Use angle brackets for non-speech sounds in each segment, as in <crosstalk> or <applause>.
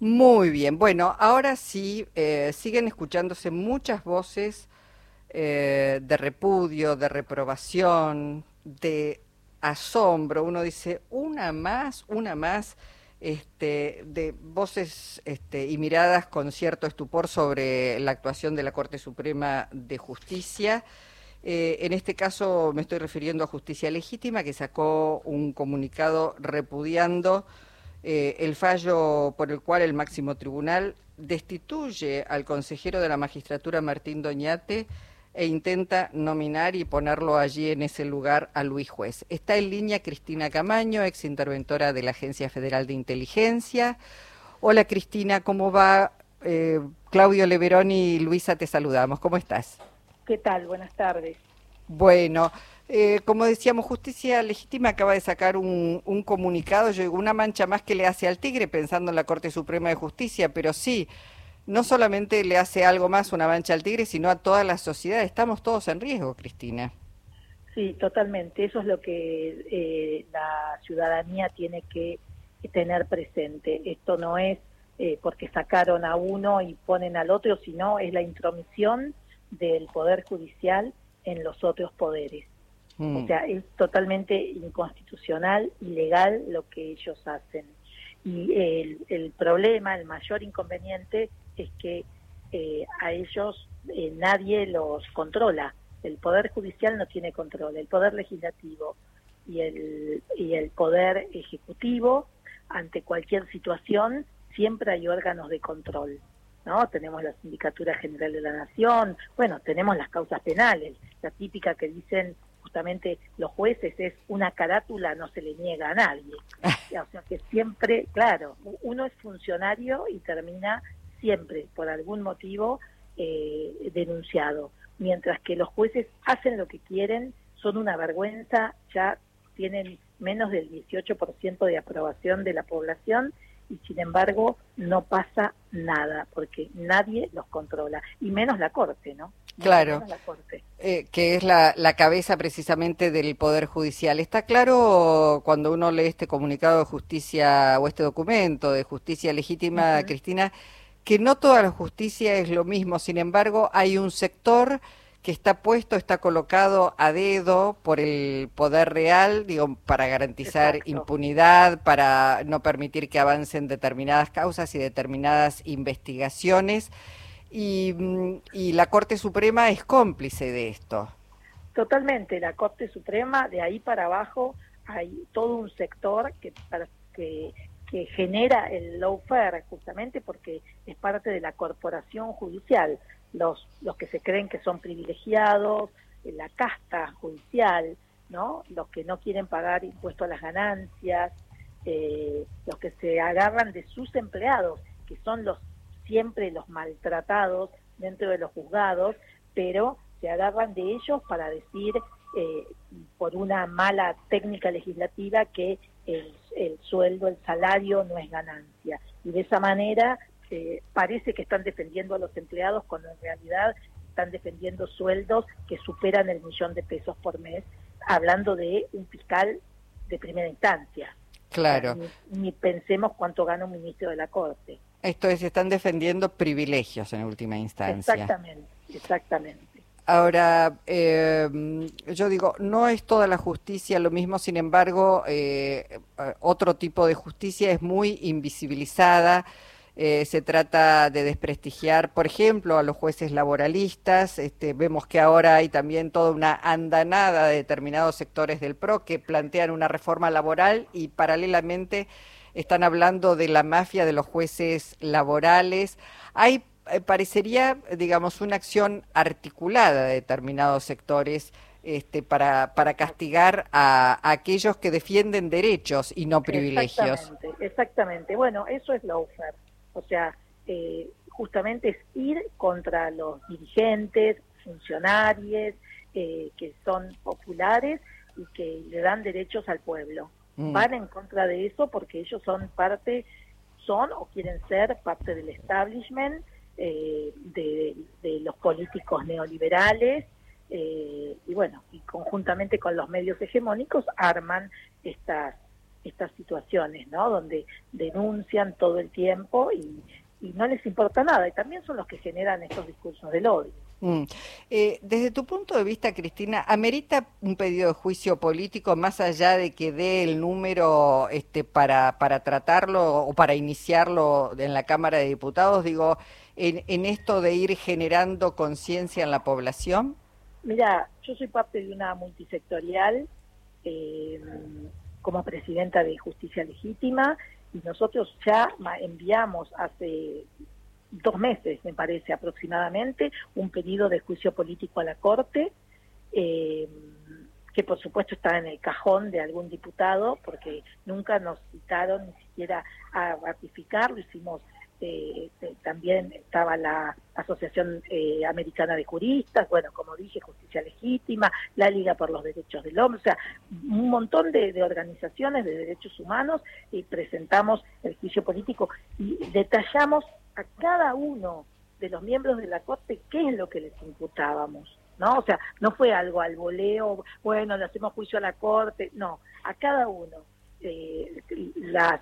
Muy bien, bueno, ahora sí, eh, siguen escuchándose muchas voces eh, de repudio, de reprobación, de asombro. Uno dice, una más, una más, este, de voces este, y miradas con cierto estupor sobre la actuación de la Corte Suprema de Justicia. Eh, en este caso me estoy refiriendo a Justicia Legítima, que sacó un comunicado repudiando eh, el fallo por el cual el máximo tribunal destituye al consejero de la magistratura Martín Doñate e intenta nominar y ponerlo allí en ese lugar a Luis Juez. Está en línea Cristina Camaño, ex interventora de la Agencia Federal de Inteligencia. Hola Cristina, ¿cómo va? Eh, Claudio Leveroni y Luisa, te saludamos. ¿Cómo estás? ¿Qué tal? Buenas tardes. Bueno, eh, como decíamos, Justicia Legítima acaba de sacar un, comunicado, yo digo, una mancha más que le hace al tigre pensando en la Corte Suprema de Justicia, pero sí, no solamente le hace algo más una mancha al tigre, sino a toda la sociedad. Estamos todos en riesgo, Cristina. Sí, totalmente. Eso es lo que eh, la ciudadanía tiene que tener presente. Esto no es eh, porque sacaron a uno y ponen al otro, sino es la intromisión del Poder Judicial en los otros poderes. Mm. O sea, es totalmente inconstitucional, ilegal lo que ellos hacen. Y el, el problema, el mayor inconveniente es que eh, a ellos eh, nadie los controla. El Poder Judicial no tiene control. El Poder Legislativo y el, y el Poder Ejecutivo, ante cualquier situación, siempre hay órganos de control. ¿no? Tenemos la Sindicatura General de la Nación, bueno, tenemos las causas penales, la típica que dicen justamente los jueces es una carátula, no se le niega a nadie. O sea que siempre, claro, uno es funcionario y termina siempre, por algún motivo, eh, denunciado. Mientras que los jueces hacen lo que quieren, son una vergüenza, ya tienen menos del 18% de aprobación de la población y sin embargo no pasa nada porque nadie los controla y menos la corte, ¿no? Claro, eh, que es la, la, cabeza precisamente del Poder Judicial. Está claro cuando uno lee este comunicado de justicia o este documento de justicia legítima, Cristina, que no toda la justicia es lo mismo, sin embargo hay un sector que está puesto, está colocado a dedo por el poder real, digo, para garantizar impunidad, para no permitir que avancen determinadas causas y determinadas investigaciones. Y, y la Corte Suprema es cómplice de esto. Totalmente, la Corte Suprema, de ahí para abajo hay todo un sector que, que, que genera el lawfare justamente porque es parte de la corporación judicial los, los que se creen que son privilegiados, eh, la casta judicial, ¿no? Los que no quieren pagar impuestos a las ganancias, eh, los que se agarran de sus empleados, que son los siempre los maltratados dentro de los juzgados, pero se agarran de ellos para decir eh, por una mala técnica legislativa que el, el, sueldo, el salario no es ganancia. Y de esa manera parece que están defendiendo a los empleados cuando en realidad están defendiendo sueldos que superan el millón de pesos por mes, hablando de un fiscal de primera instancia. Claro. ni, pensemos cuánto gana un ministro de la Corte. Esto es, están defendiendo privilegios en última instancia. Exactamente, exactamente. Ahora, eh, yo digo, no es toda la justicia lo mismo, sin embargo, eh, otro tipo de justicia es muy invisibilizada. Eh, se trata de desprestigiar, por ejemplo, a los jueces laboralistas. Este, vemos que ahora hay también toda una andanada de determinados sectores del PRO que plantean una reforma laboral y paralelamente están hablando de la mafia de los jueces laborales. Hay, eh, parecería, digamos, una acción articulada de determinados sectores este, para, para castigar a, aquellos que defienden derechos y no privilegios. Exactamente, exactamente. Bueno, eso es la oferta. O sea, eh, justamente es ir contra los dirigentes, funcionarios, eh, que son populares y que le dan derechos al pueblo. Mm. Van en contra de eso porque ellos son parte, son o quieren ser parte del establishment, eh, de, los políticos neoliberales, y bueno, y conjuntamente con los medios hegemónicos arman estas estas situaciones, ¿no? Donde denuncian todo el tiempo y, y no les importa nada. Y también son los que generan estos discursos del odio. Mm. Eh, desde tu punto de vista, Cristina, ¿amerita un pedido de juicio político más allá de que dé el número este, para, para tratarlo o para iniciarlo en la Cámara de Diputados? Digo, en, en esto de ir generando conciencia en la población. Mira, yo soy parte de una multisectorial eh, como presidenta de Justicia Legítima y nosotros ya enviamos hace dos meses, me parece aproximadamente, un pedido de juicio político a la Corte, eh, que por supuesto está en el cajón de algún diputado, porque nunca nos citaron ni siquiera a ratificarlo, hicimos eh, también estaba la Asociación eh, Americana de Juristas, bueno, como dije, Justicia Legítima, la Liga por los Derechos del Hombre, o sea, un montón de, organizaciones de derechos humanos y presentamos el juicio político y detallamos a cada uno de los miembros de la Corte qué es lo que les imputábamos. ¿no? O sea, no fue algo al voleo, bueno, le hacemos juicio a la Corte, no, a cada uno. Eh, las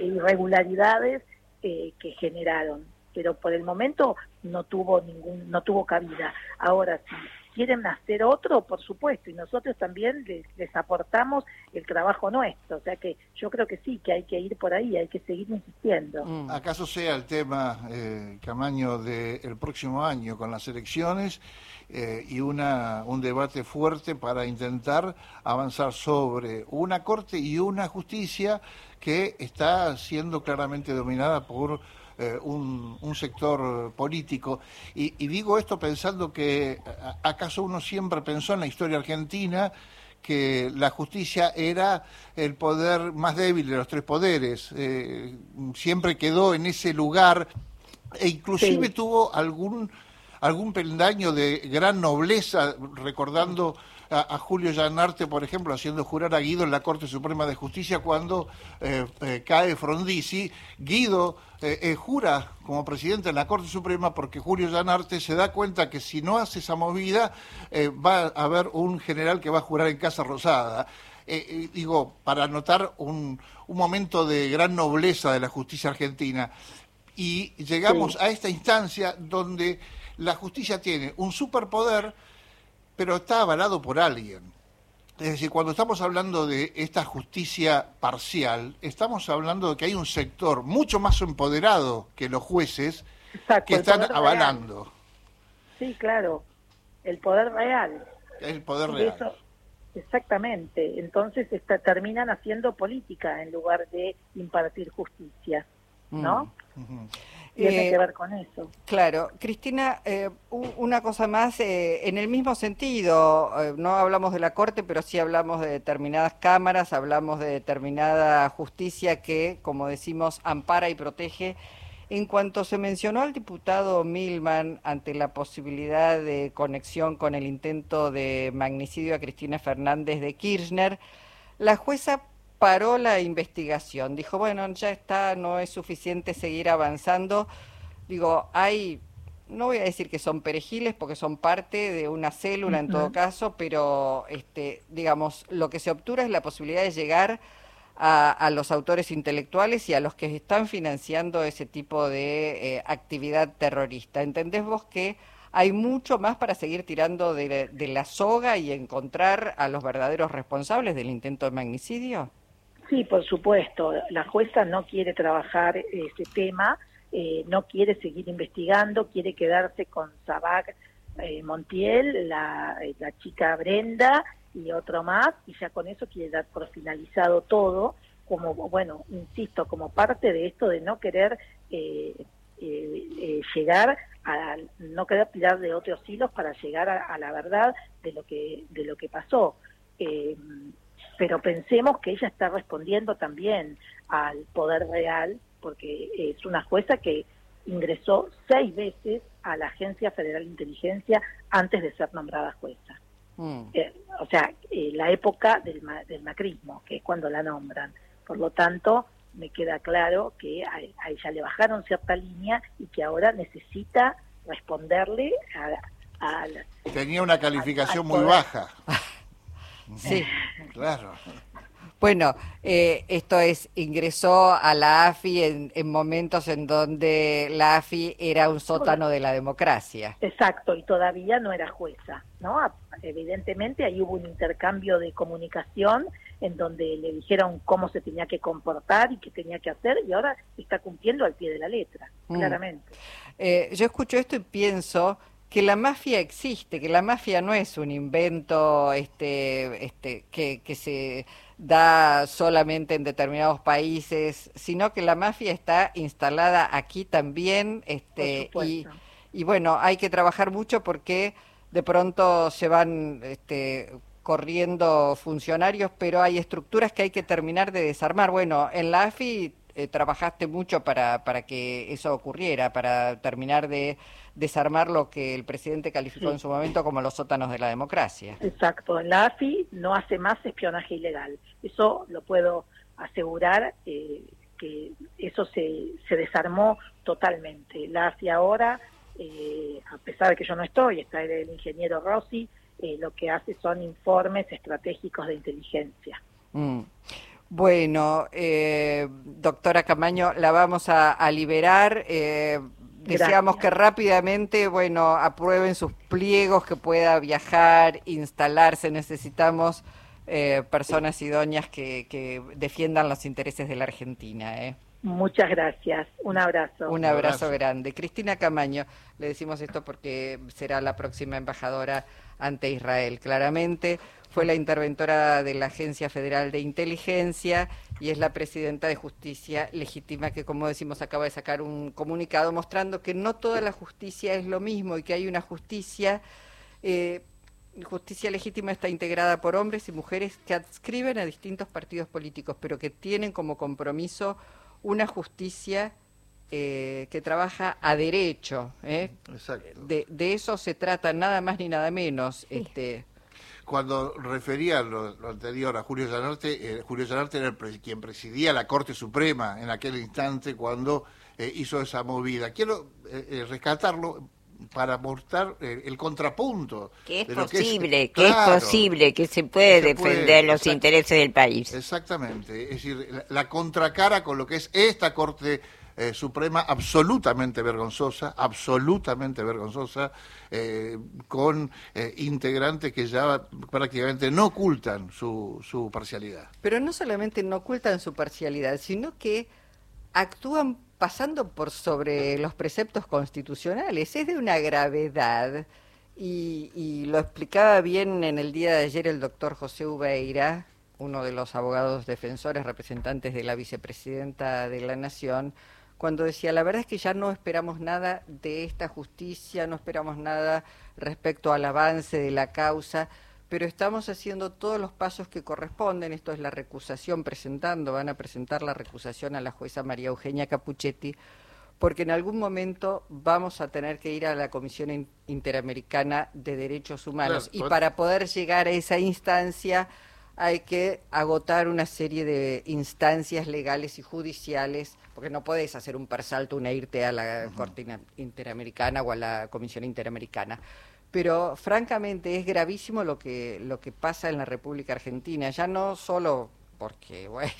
irregularidades que generaron, pero por el momento no tuvo ningún, no tuvo cabida. Ahora, si quieren hacer otro, por supuesto, y nosotros también les, aportamos el trabajo nuestro, o sea que yo creo que sí, que hay que ir por ahí, hay que seguir insistiendo. Mm. ¿Acaso sea el tema, eh, Camaño, del próximo año con las elecciones eh, y una, un debate fuerte para intentar avanzar sobre una corte y una justicia que está siendo claramente dominada por eh, un, sector político. Y, digo esto pensando que acaso uno siempre pensó en la historia argentina que la justicia era el poder más débil de los tres poderes. Eh, siempre quedó en ese lugar e inclusive tuvo algún algún peldaño de gran nobleza recordando a, Julio Llanarte, por ejemplo, haciendo jurar a Guido en la Corte Suprema de Justicia cuando eh, eh, cae Frondizi. Guido eh, jura como presidente en la Corte Suprema porque Julio Llanarte se da cuenta que si no hace esa movida va a haber un general que va a jurar en Casa Rosada. digo, para notar un, un, momento de gran nobleza de la justicia argentina. Y llegamos a esta instancia donde la justicia tiene un superpoder pero está avalado por alguien. Es decir, cuando estamos hablando de esta justicia parcial, estamos hablando de que hay un sector mucho más empoderado que los jueces que están avalando. Sí, claro, el poder real. El poder real. exactamente. Entonces está, terminan haciendo política en lugar de impartir justicia, ¿no? Mm. Tiene que eh, ver con eso. Claro. Cristina, eh, una cosa más, eh, en el mismo sentido, no hablamos de la Corte, pero sí hablamos de determinadas cámaras, hablamos de determinada justicia que, como decimos, ampara y protege. En cuanto se mencionó al diputado Milman ante la posibilidad de conexión con el intento de magnicidio a Cristina Fernández de Kirchner, la jueza paró la investigación. Dijo, bueno, ya está, no es suficiente seguir avanzando. Digo, hay, no voy a decir que son perejiles porque son parte de una célula en todo caso, pero este, digamos, lo que se obtura es la posibilidad de llegar a, los autores intelectuales y a los que están financiando ese tipo de eh, actividad terrorista. ¿Entendés vos que hay mucho más para seguir tirando de la soga y encontrar a los verdaderos responsables del intento de magnicidio? Sí, por supuesto. La jueza no quiere trabajar ese tema, eh, no quiere seguir investigando, quiere quedarse con Sabac eh, Montiel, la, eh, la, chica Brenda y otro más, y ya con eso quiere dar por finalizado todo, como, bueno, insisto, como parte de esto de no querer llegar a, no querer tirar de otros hilos para llegar a, a, la verdad de lo que, de lo que pasó pero pensemos que ella está respondiendo también al poder real, porque es una jueza que ingresó seis veces a la Agencia Federal de Inteligencia antes de ser nombrada jueza. Mm. Eh, o sea, eh, la época del, del, macrismo, que es cuando la nombran. Por lo tanto, me queda claro que a, ella le bajaron cierta línea y que ahora necesita responderle a... Tenía una calificación muy baja. <laughs> Sí. <laughs> Claro. Bueno, eh, esto es, ingresó a la AFI en, en, momentos en donde la AFI era un sótano de la democracia. Exacto, y todavía no era jueza, ¿no? Evidentemente ahí hubo un intercambio de comunicación en donde le dijeron cómo se tenía que comportar y qué tenía que hacer, y ahora está cumpliendo al pie de la letra, mm. claramente. Eh, yo escucho esto y pienso que la mafia existe, que la mafia no es un invento este, este, que, que se da solamente en determinados países, sino que la mafia está instalada aquí también, este, y, y, bueno, hay que trabajar mucho porque de pronto se van este, corriendo funcionarios, pero hay estructuras que hay que terminar de desarmar. Bueno, en la AFI eh, trabajaste mucho para, para que eso ocurriera, para terminar de desarmar lo que el presidente calificó en su momento como los sótanos de la democracia. Exacto, la AFI no hace más espionaje ilegal. Eso lo puedo asegurar, eh, que eso se, se desarmó totalmente. La AFI ahora, eh, a pesar de que yo no estoy, está el ingeniero Rossi, eh, lo que hace son informes estratégicos de inteligencia. Mm. Bueno, doctora Camaño, la vamos a, liberar. Deseamos que rápidamente, bueno, aprueben sus pliegos, que pueda viajar, instalarse. Necesitamos eh, personas idóneas que, que, defiendan los intereses de la Argentina. Muchas gracias. Un abrazo. Un abrazo, grande. Cristina Camaño, le decimos esto porque será la próxima embajadora ante Israel, claramente. Fue la interventora de la Agencia Federal de Inteligencia y es la presidenta de Justicia Legítima que, como decimos, acaba de sacar un comunicado mostrando que no toda la justicia es lo mismo y que hay una justicia... Eh, justicia legítima está integrada por hombres y mujeres que adscriben a distintos partidos políticos, pero que tienen como compromiso una justicia eh, que trabaja a derecho. ¿eh? De, de, eso se trata, nada más ni nada menos. Este, cuando refería lo, anterior a Julio Zanarte, eh, Julio Zanarte era quien presidía la Corte Suprema en aquel instante cuando hizo esa movida. Quiero rescatarlo para mostrar el contrapunto. Que es posible, que es, posible, que se puede defender los intereses del país. Exactamente, es decir, la contracara con lo que es esta Corte eh, Suprema absolutamente vergonzosa, absolutamente vergonzosa, eh, con eh, integrantes que ya prácticamente no ocultan su, su parcialidad. Pero no solamente no ocultan su parcialidad, sino que actúan pasando por sobre los preceptos constitucionales. Es de una gravedad. Y, lo explicaba bien en el día de ayer el doctor José Ubeira, uno de los abogados defensores representantes de la vicepresidenta de la Nación, cuando decía, la verdad es que ya no esperamos nada de esta justicia, no esperamos nada respecto al avance de la causa, pero estamos haciendo todos los pasos que corresponden. Esto es la recusación presentando, van a presentar la recusación a la jueza María Eugenia Capuchetti, porque en algún momento vamos a tener que ir a la Comisión Interamericana de Derechos Humanos y para poder llegar a esa instancia hay que agotar una serie de instancias legales y judiciales, porque no puedes hacer un persalto, una irte a la Corte Interamericana o a la Comisión Interamericana. Pero francamente es gravísimo lo que, lo que pasa en la República Argentina, ya no solo porque, <laughs> bueno,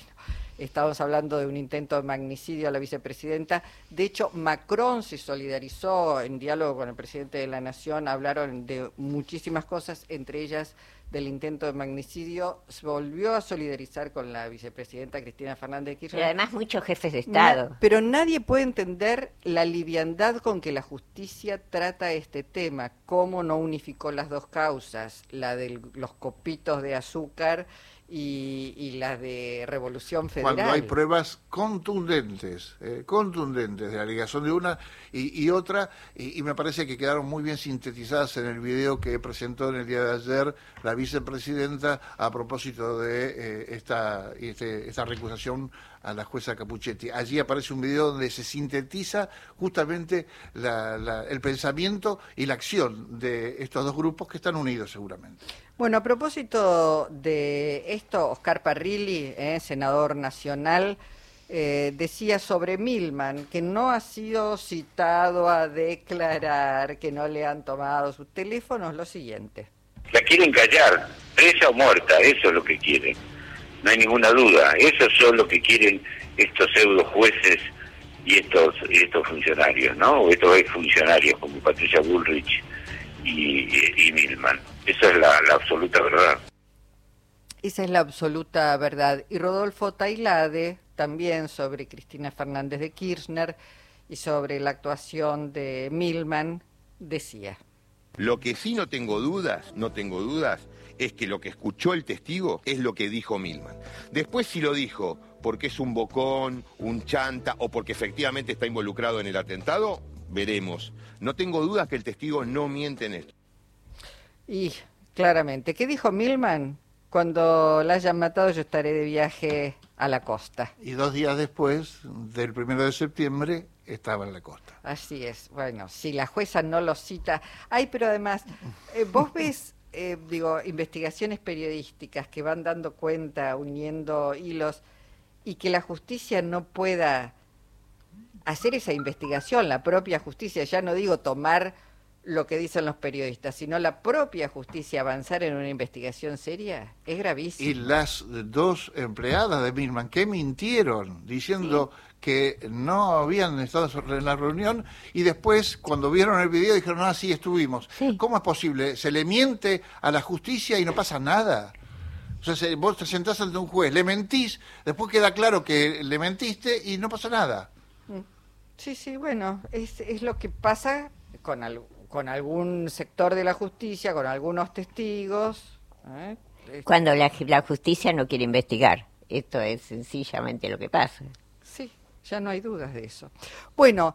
estamos hablando de un intento de magnicidio a la vicepresidenta. De hecho, Macron se solidarizó en diálogo con el presidente de la Nación, hablaron de muchísimas cosas, entre ellas del intento de magnicidio, se volvió a solidarizar con la vicepresidenta Cristina Fernández Kirchner. Y además muchos jefes de Estado. pero nadie puede entender la liviandad con que la justicia trata este tema, cómo no unificó las dos causas, la de los copitos de azúcar y, las de Revolución Federal. Cuando hay pruebas contundentes, eh, contundentes de la ligación de una y, otra, y, me parece que quedaron muy bien sintetizadas en el video que presentó en el día de ayer la vicepresidenta a propósito de eh, esta, este, esta recusación a la jueza Capuchetti. Allí aparece un video donde se sintetiza justamente el pensamiento y la acción de estos dos grupos que están unidos seguramente. Bueno, a propósito de esto, Oscar Parrilli, eh, senador nacional, eh, decía sobre Milman que no ha sido citado a declarar, que no le han tomado sus teléfonos, lo siguiente. La quieren callar, presa o muerta, eso es lo que quieren. No hay ninguna duda. Eso son lo que quieren estos pseudo jueces y estos estos funcionarios, ¿no? O estos ex funcionarios como Patricia Bullrich y, y, Milman. Esa es la, absoluta verdad. Esa es la absoluta verdad. Y Rodolfo Tailade, también sobre Cristina Fernández de Kirchner y sobre la actuación de Milman, decía. Lo que sí no tengo dudas, no tengo dudas, es que lo que escuchó el testigo es lo que dijo Milman. Después si lo dijo porque es un bocón, un chanta o porque efectivamente está involucrado en el atentado, veremos. No tengo dudas que el testigo no miente en esto. Y claramente, ¿qué dijo Milman? Cuando la hayan matado yo estaré de viaje a la costa. Y dos días después, del primero de septiembre, estaba en la costa. Así es. Bueno, si la jueza no lo cita. Ay, pero además, eh, vos <laughs> ves, eh, digo, investigaciones periodísticas que van dando cuenta, uniendo hilos, y que la justicia no pueda hacer esa investigación, la propia justicia, ya no digo tomar lo que dicen los periodistas, sino la propia justicia avanzar en una investigación seria, es gravísimo. Y las dos empleadas de Milman que mintieron diciendo que no habían estado en la reunión y después cuando vieron el video dijeron, ah, sí, estuvimos. ¿Cómo es posible? ¿Se le miente a la justicia y no pasa nada? O sea, vos te sentás ante un juez, le mentís, después queda claro que le mentiste y no pasa nada. Mm. Sí, sí, bueno, es, es lo que pasa con, con algún sector de la justicia, con algunos testigos. ¿eh? Cuando la, la justicia no quiere investigar. Esto es sencillamente lo que pasa. Sí, ya no hay dudas de eso. Bueno.